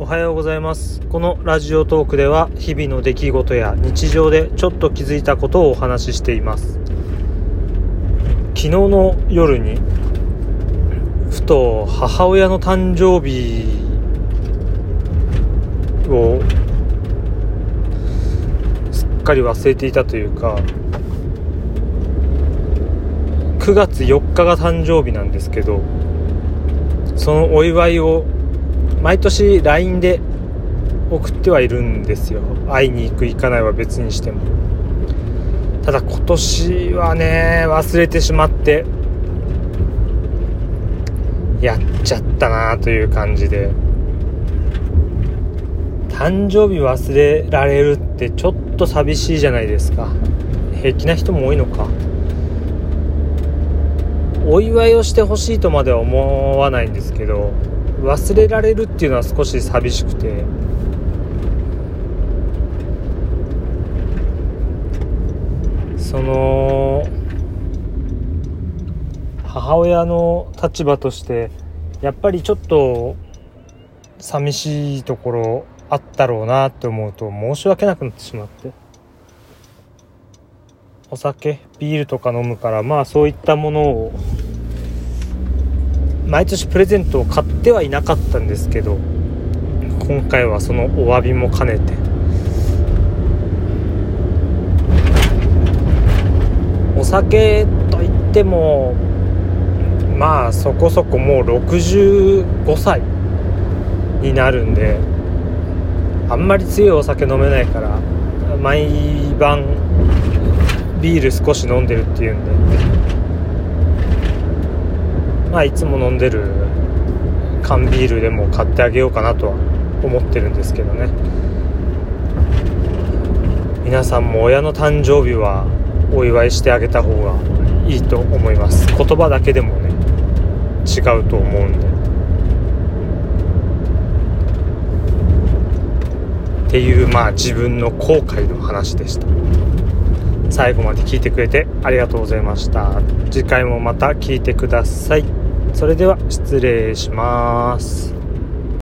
おはようございます。このラジオトークでは日々の出来事や日常でちょっと気づいたことをお話ししています。昨日の夜にふと母親の誕生日をすっかり忘れていたというか9月4日が誕生日なんですけどそのお祝いを毎年 LINE で送ってはいるんですよ。会いに行く行かないは別にしても。ただ今年はね忘れてしまってやっちゃったなという感じで。誕生日忘れられるってちょっと寂しいじゃないですか。平気な人も多いのか。お祝いをしてほしいとまでは思わないんですけど忘れられるっていうのは少し寂しくて。その母親の立場としてやっぱりちょっと寂しいところあったろうなって思うと申し訳なくなってしまって。お酒ビールとか飲むからまあそういったものを毎年プレゼントを買ってはいなかったんですけど今回はそのお詫びも兼ねて。お酒といってもまあそこそこもう65歳になるんであんまり強いお酒飲めないから毎晩ビール少し飲んでるっていうんで。まあ、いつも飲んでる缶ビールでも買ってあげようかなとは思ってるんですけどね。皆さんも親の誕生日はお祝いしてあげた方がいいと思います。言葉だけでもね違うと思うんで。っていうまあ自分の後悔の話でした。最後まで聞いてくれてありがとうございました。次回もまた聞いてください。それでは失礼します。